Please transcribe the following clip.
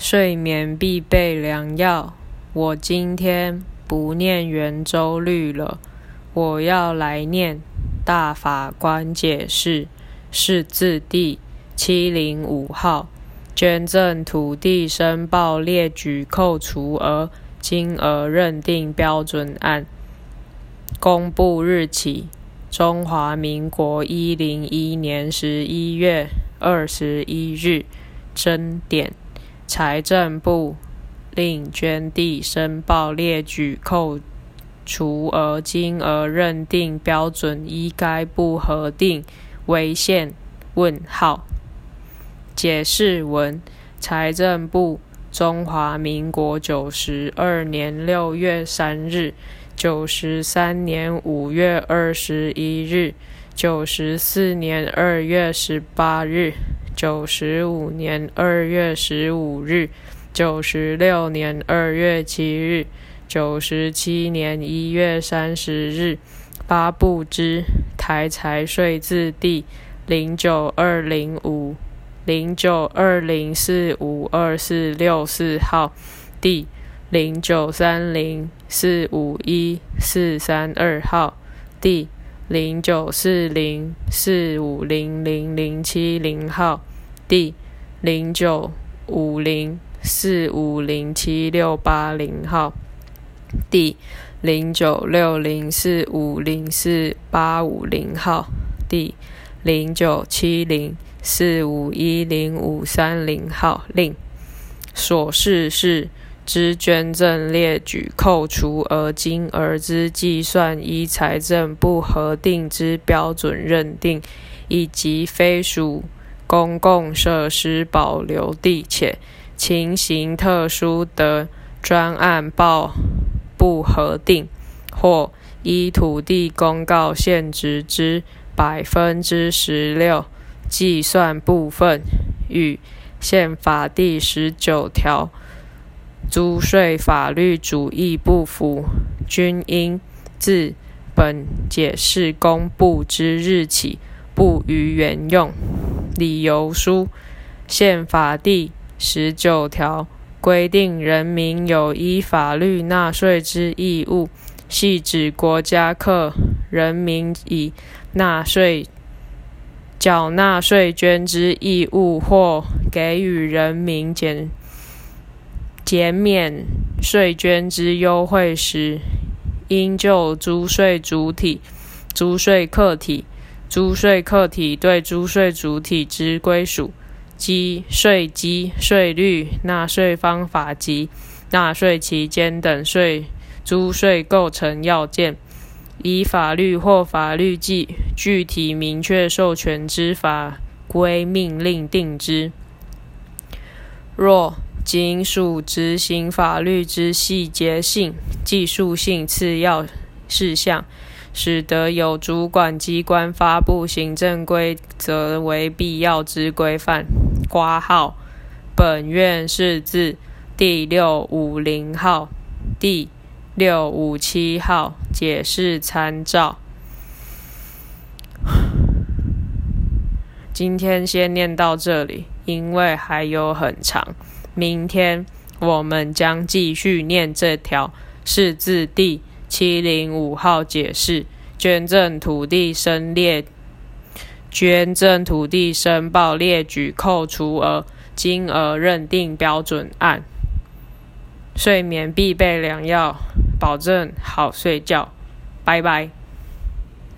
睡眠必备良药。我今天不念圆周率了，我要来念大法官解释，是字第七零五号。捐赠土地申报列举扣除额金额认定标准案，公布日期：中华民国一零一年十一月二十一日，真点。财政部令捐地申报列举扣除额金额认定标准依该部核定为限？问号。解释文：财政部中华民国九十二年六月三日、九十三年五月二十一日、九十四年二月十八日。九十五年二月十五日，九十六年二月七日，九十七年一月三十日发布之台财税字第零九二零五零九二零四五二四六四号，第零九三零四五一四三二号，第零九四零四五零零零七零号。第零九五零四五零七六八零号，第零九六零四五零四八五零号，第零九七零四五一零五三零号。令所示是之捐赠列举扣除额金额之计算，依财政部核定之标准认定，以及非属。公共设施保留地且情形特殊的专案报不核定，或依土地公告限值之百分之十六计算部分，与宪法第十九条租税法律主义不符，均应自本解释公布之日起不予原用。理由书：宪法第十九条规定，人民有依法律纳税之义务，系指国家课人民以纳税、缴纳税捐之义务，或给予人民减减免税捐之优惠时，应就租税主体、租税客体。租税客体对租税主体之归属、基税基、税率、纳税方法及纳税期间等税租税构成要件，依法律或法律具具体明确授权之法规命令定之。若仅属执行法律之细节性、技术性次要事项，使得有主管机关发布行政规则为必要之规范。挂号，本院是字第六五零号、第六五七号解释参照。今天先念到这里，因为还有很长。明天我们将继续念这条是字第。七零五号解释捐赠土地申列捐赠土地申报列举扣除额金额认定标准案，睡眠必备良药，保证好睡觉。拜拜。